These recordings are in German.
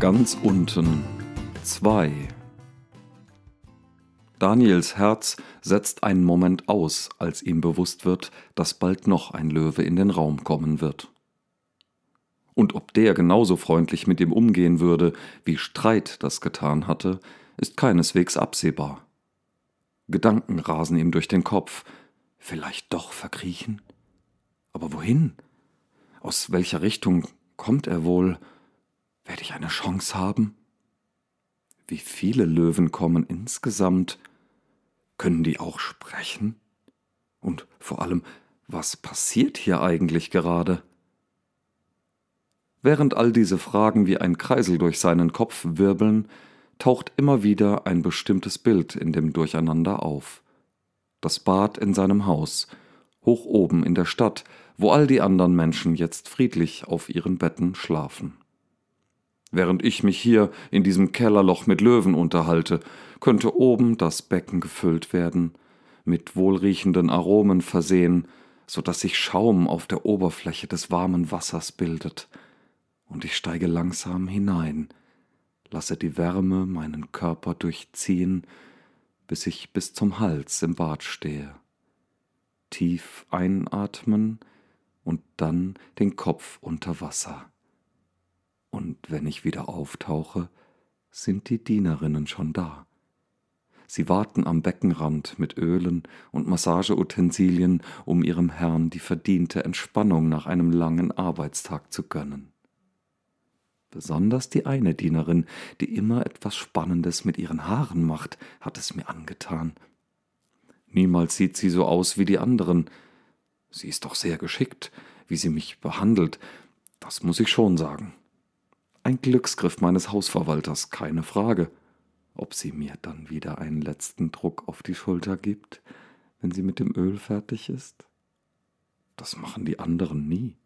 Ganz unten 2 Daniels Herz setzt einen Moment aus, als ihm bewusst wird, dass bald noch ein Löwe in den Raum kommen wird. Und ob der genauso freundlich mit ihm umgehen würde, wie Streit das getan hatte, ist keineswegs absehbar. Gedanken rasen ihm durch den Kopf. Vielleicht doch verkriechen? Aber wohin? Aus welcher Richtung kommt er wohl? Werde ich eine Chance haben? Wie viele Löwen kommen insgesamt? Können die auch sprechen? Und vor allem, was passiert hier eigentlich gerade? Während all diese Fragen wie ein Kreisel durch seinen Kopf wirbeln, taucht immer wieder ein bestimmtes Bild in dem Durcheinander auf. Das Bad in seinem Haus, hoch oben in der Stadt, wo all die anderen Menschen jetzt friedlich auf ihren Betten schlafen. Während ich mich hier in diesem Kellerloch mit Löwen unterhalte, könnte oben das Becken gefüllt werden, mit wohlriechenden Aromen versehen, so dass sich Schaum auf der Oberfläche des warmen Wassers bildet, und ich steige langsam hinein, lasse die Wärme meinen Körper durchziehen, bis ich bis zum Hals im Bad stehe. Tief einatmen und dann den Kopf unter Wasser und wenn ich wieder auftauche, sind die Dienerinnen schon da. Sie warten am Beckenrand mit Ölen und Massageutensilien, um ihrem Herrn die verdiente Entspannung nach einem langen Arbeitstag zu gönnen. Besonders die eine Dienerin, die immer etwas Spannendes mit ihren Haaren macht, hat es mir angetan. Niemals sieht sie so aus wie die anderen. Sie ist doch sehr geschickt, wie sie mich behandelt, das muss ich schon sagen. Ein Glücksgriff meines Hausverwalters, keine Frage. Ob sie mir dann wieder einen letzten Druck auf die Schulter gibt, wenn sie mit dem Öl fertig ist? Das machen die anderen nie.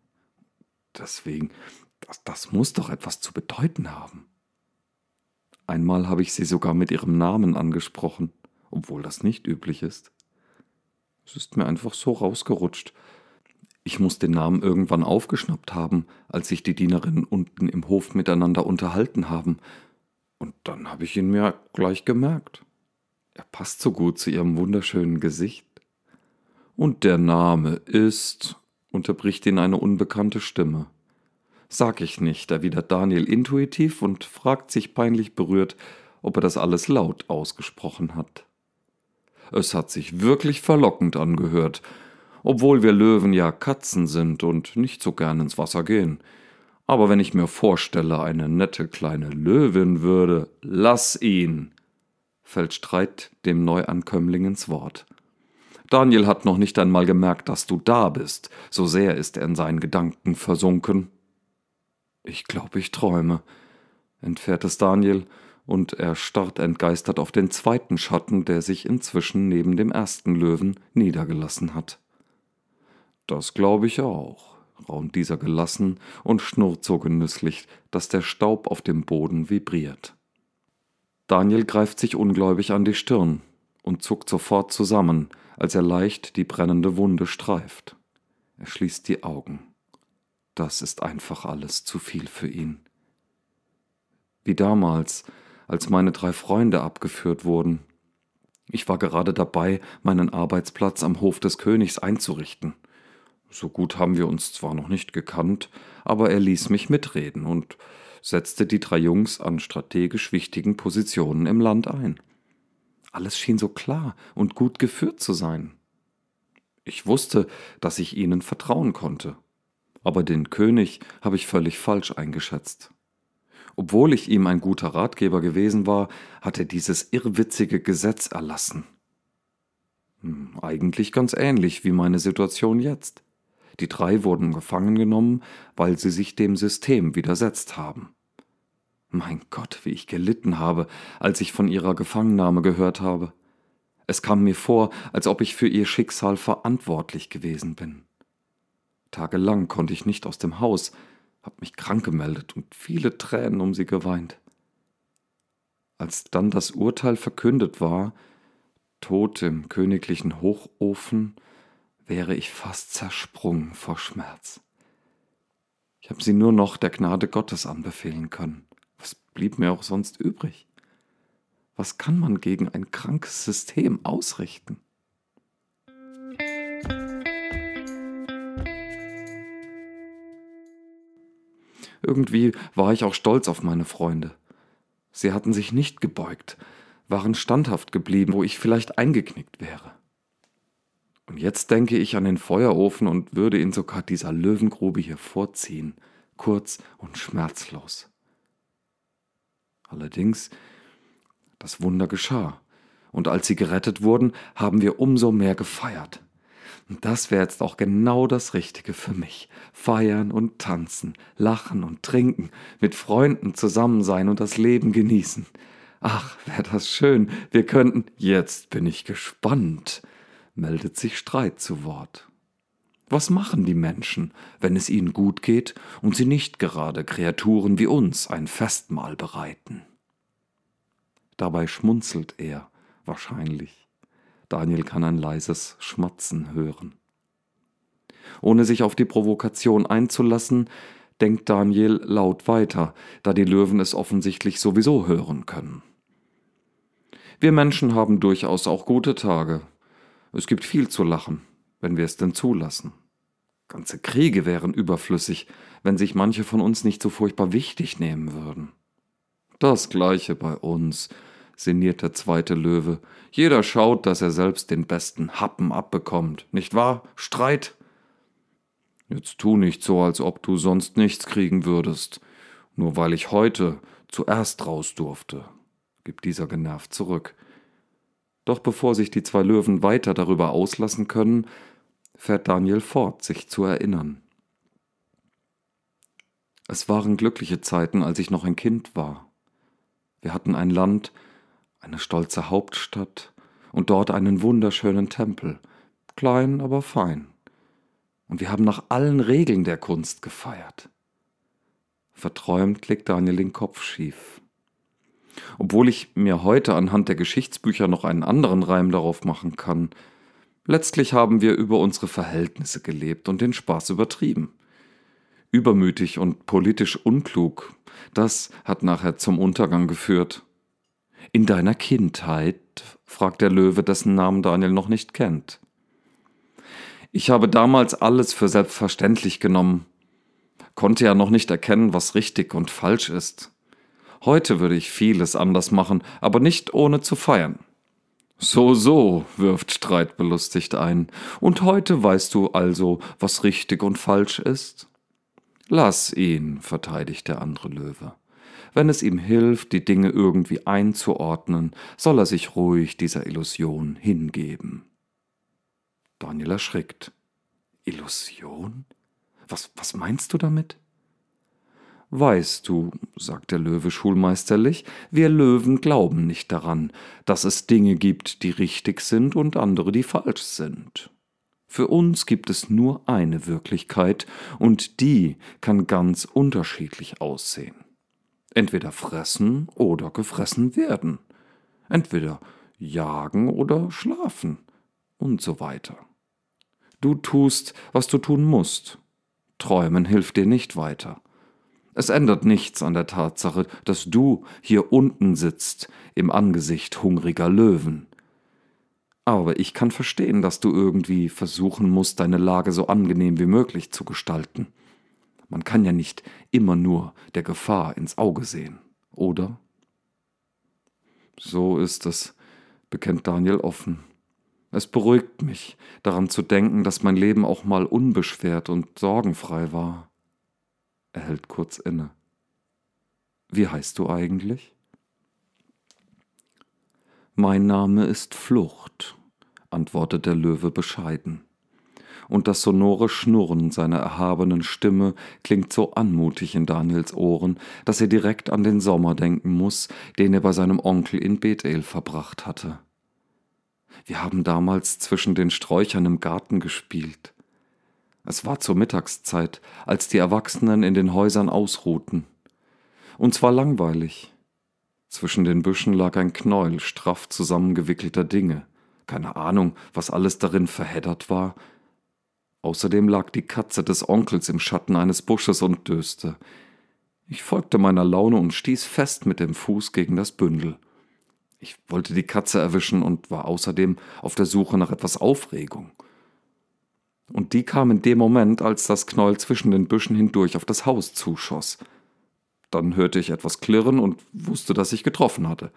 Deswegen, das, das muss doch etwas zu bedeuten haben. Einmal habe ich sie sogar mit ihrem Namen angesprochen, obwohl das nicht üblich ist. Es ist mir einfach so rausgerutscht, ich muss den Namen irgendwann aufgeschnappt haben, als sich die Dienerinnen unten im Hof miteinander unterhalten haben. Und dann habe ich ihn mir gleich gemerkt. Er passt so gut zu ihrem wunderschönen Gesicht. Und der Name ist, unterbricht ihn eine unbekannte Stimme. Sag ich nicht, erwidert Daniel intuitiv und fragt sich peinlich berührt, ob er das alles laut ausgesprochen hat. Es hat sich wirklich verlockend angehört, obwohl wir Löwen ja Katzen sind und nicht so gern ins Wasser gehen. Aber wenn ich mir vorstelle, eine nette kleine Löwin würde, lass ihn, fällt Streit dem Neuankömmling ins Wort. Daniel hat noch nicht einmal gemerkt, dass du da bist, so sehr ist er in seinen Gedanken versunken. Ich glaube, ich träume, entfährt es Daniel, und er starrt entgeistert auf den zweiten Schatten, der sich inzwischen neben dem ersten Löwen niedergelassen hat. Das glaube ich auch, raunt dieser gelassen und schnurrt so genüsslich, dass der Staub auf dem Boden vibriert. Daniel greift sich ungläubig an die Stirn und zuckt sofort zusammen, als er leicht die brennende Wunde streift. Er schließt die Augen. Das ist einfach alles zu viel für ihn. Wie damals, als meine drei Freunde abgeführt wurden. Ich war gerade dabei, meinen Arbeitsplatz am Hof des Königs einzurichten. So gut haben wir uns zwar noch nicht gekannt, aber er ließ mich mitreden und setzte die drei Jungs an strategisch wichtigen Positionen im Land ein. Alles schien so klar und gut geführt zu sein. Ich wusste, dass ich ihnen vertrauen konnte, aber den König habe ich völlig falsch eingeschätzt. Obwohl ich ihm ein guter Ratgeber gewesen war, hat er dieses irrwitzige Gesetz erlassen. Hm, eigentlich ganz ähnlich wie meine Situation jetzt. Die drei wurden gefangen genommen, weil sie sich dem System widersetzt haben. Mein Gott, wie ich gelitten habe, als ich von ihrer Gefangennahme gehört habe. Es kam mir vor, als ob ich für ihr Schicksal verantwortlich gewesen bin. Tagelang konnte ich nicht aus dem Haus, hab mich krank gemeldet und viele Tränen um sie geweint. Als dann das Urteil verkündet war, tot im königlichen Hochofen, wäre ich fast zersprungen vor Schmerz. Ich habe sie nur noch der Gnade Gottes anbefehlen können. Was blieb mir auch sonst übrig? Was kann man gegen ein krankes System ausrichten? Irgendwie war ich auch stolz auf meine Freunde. Sie hatten sich nicht gebeugt, waren standhaft geblieben, wo ich vielleicht eingeknickt wäre. Und jetzt denke ich an den Feuerofen und würde ihn sogar dieser Löwengrube hier vorziehen, kurz und schmerzlos. Allerdings, das Wunder geschah, und als sie gerettet wurden, haben wir umso mehr gefeiert. Und das wäre jetzt auch genau das Richtige für mich. Feiern und tanzen, lachen und trinken, mit Freunden zusammen sein und das Leben genießen. Ach, wäre das schön. Wir könnten. Jetzt bin ich gespannt, meldet sich Streit zu Wort. Was machen die Menschen, wenn es ihnen gut geht und sie nicht gerade Kreaturen wie uns ein Festmahl bereiten? Dabei schmunzelt er wahrscheinlich. Daniel kann ein leises Schmatzen hören. Ohne sich auf die Provokation einzulassen, denkt Daniel laut weiter, da die Löwen es offensichtlich sowieso hören können. Wir Menschen haben durchaus auch gute Tage. Es gibt viel zu lachen, wenn wir es denn zulassen. Ganze Kriege wären überflüssig, wenn sich manche von uns nicht so furchtbar wichtig nehmen würden. Das gleiche bei uns, sinniert der zweite Löwe. Jeder schaut, dass er selbst den besten Happen abbekommt. Nicht wahr? Streit? Jetzt tu nicht so, als ob du sonst nichts kriegen würdest, nur weil ich heute zuerst raus durfte, gibt dieser genervt zurück. Doch bevor sich die zwei Löwen weiter darüber auslassen können, fährt Daniel fort, sich zu erinnern. Es waren glückliche Zeiten, als ich noch ein Kind war. Wir hatten ein Land, eine stolze Hauptstadt und dort einen wunderschönen Tempel, klein, aber fein. Und wir haben nach allen Regeln der Kunst gefeiert. Verträumt legt Daniel den Kopf schief. Obwohl ich mir heute anhand der Geschichtsbücher noch einen anderen Reim darauf machen kann, letztlich haben wir über unsere Verhältnisse gelebt und den Spaß übertrieben. Übermütig und politisch unklug, das hat nachher zum Untergang geführt. In deiner Kindheit? fragt der Löwe, dessen Namen Daniel noch nicht kennt. Ich habe damals alles für selbstverständlich genommen, konnte ja noch nicht erkennen, was richtig und falsch ist. Heute würde ich vieles anders machen, aber nicht ohne zu feiern. So, so, wirft Streit belustigt ein. Und heute weißt du also, was richtig und falsch ist? Lass ihn, verteidigt der andere Löwe. Wenn es ihm hilft, die Dinge irgendwie einzuordnen, soll er sich ruhig dieser Illusion hingeben. Daniel erschrickt. Illusion? Was, was meinst du damit? Weißt du, sagt der Löwe schulmeisterlich, wir Löwen glauben nicht daran, dass es Dinge gibt, die richtig sind und andere, die falsch sind. Für uns gibt es nur eine Wirklichkeit, und die kann ganz unterschiedlich aussehen entweder fressen oder gefressen werden, entweder jagen oder schlafen und so weiter. Du tust, was du tun musst. Träumen hilft dir nicht weiter. Es ändert nichts an der Tatsache, dass du hier unten sitzt im Angesicht hungriger Löwen. Aber ich kann verstehen, dass du irgendwie versuchen musst, deine Lage so angenehm wie möglich zu gestalten. Man kann ja nicht immer nur der Gefahr ins Auge sehen, oder? So ist es, bekennt Daniel offen. Es beruhigt mich, daran zu denken, dass mein Leben auch mal unbeschwert und sorgenfrei war. Er hält kurz inne. Wie heißt du eigentlich? Mein Name ist Flucht, antwortet der Löwe bescheiden und das sonore Schnurren seiner erhabenen Stimme klingt so anmutig in Daniels Ohren, dass er direkt an den Sommer denken muss, den er bei seinem Onkel in Bethel verbracht hatte. Wir haben damals zwischen den Sträuchern im Garten gespielt. Es war zur Mittagszeit, als die Erwachsenen in den Häusern ausruhten. Uns war langweilig. Zwischen den Büschen lag ein Knäuel straff zusammengewickelter Dinge. Keine Ahnung, was alles darin verheddert war, Außerdem lag die Katze des Onkels im Schatten eines Busches und döste. Ich folgte meiner Laune und stieß fest mit dem Fuß gegen das Bündel. Ich wollte die Katze erwischen und war außerdem auf der Suche nach etwas Aufregung. Und die kam in dem Moment, als das Knäuel zwischen den Büschen hindurch auf das Haus zuschoss. Dann hörte ich etwas klirren und wusste, dass ich getroffen hatte.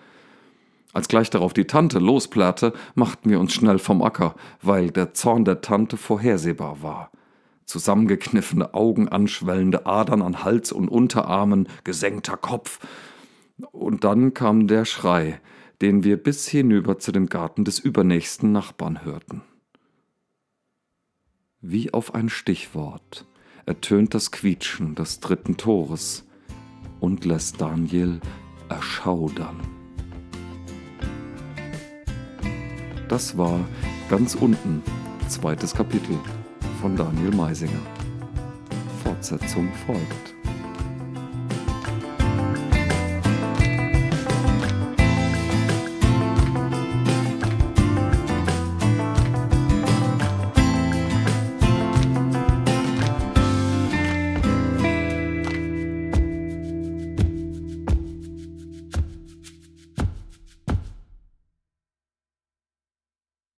Als gleich darauf die Tante losplärrte, machten wir uns schnell vom Acker, weil der Zorn der Tante vorhersehbar war. Zusammengekniffene Augen, anschwellende Adern an Hals und Unterarmen, gesenkter Kopf. Und dann kam der Schrei, den wir bis hinüber zu dem Garten des übernächsten Nachbarn hörten. Wie auf ein Stichwort ertönt das Quietschen des dritten Tores und lässt Daniel erschaudern. Das war ganz unten, zweites Kapitel von Daniel Meisinger. Fortsetzung folgt.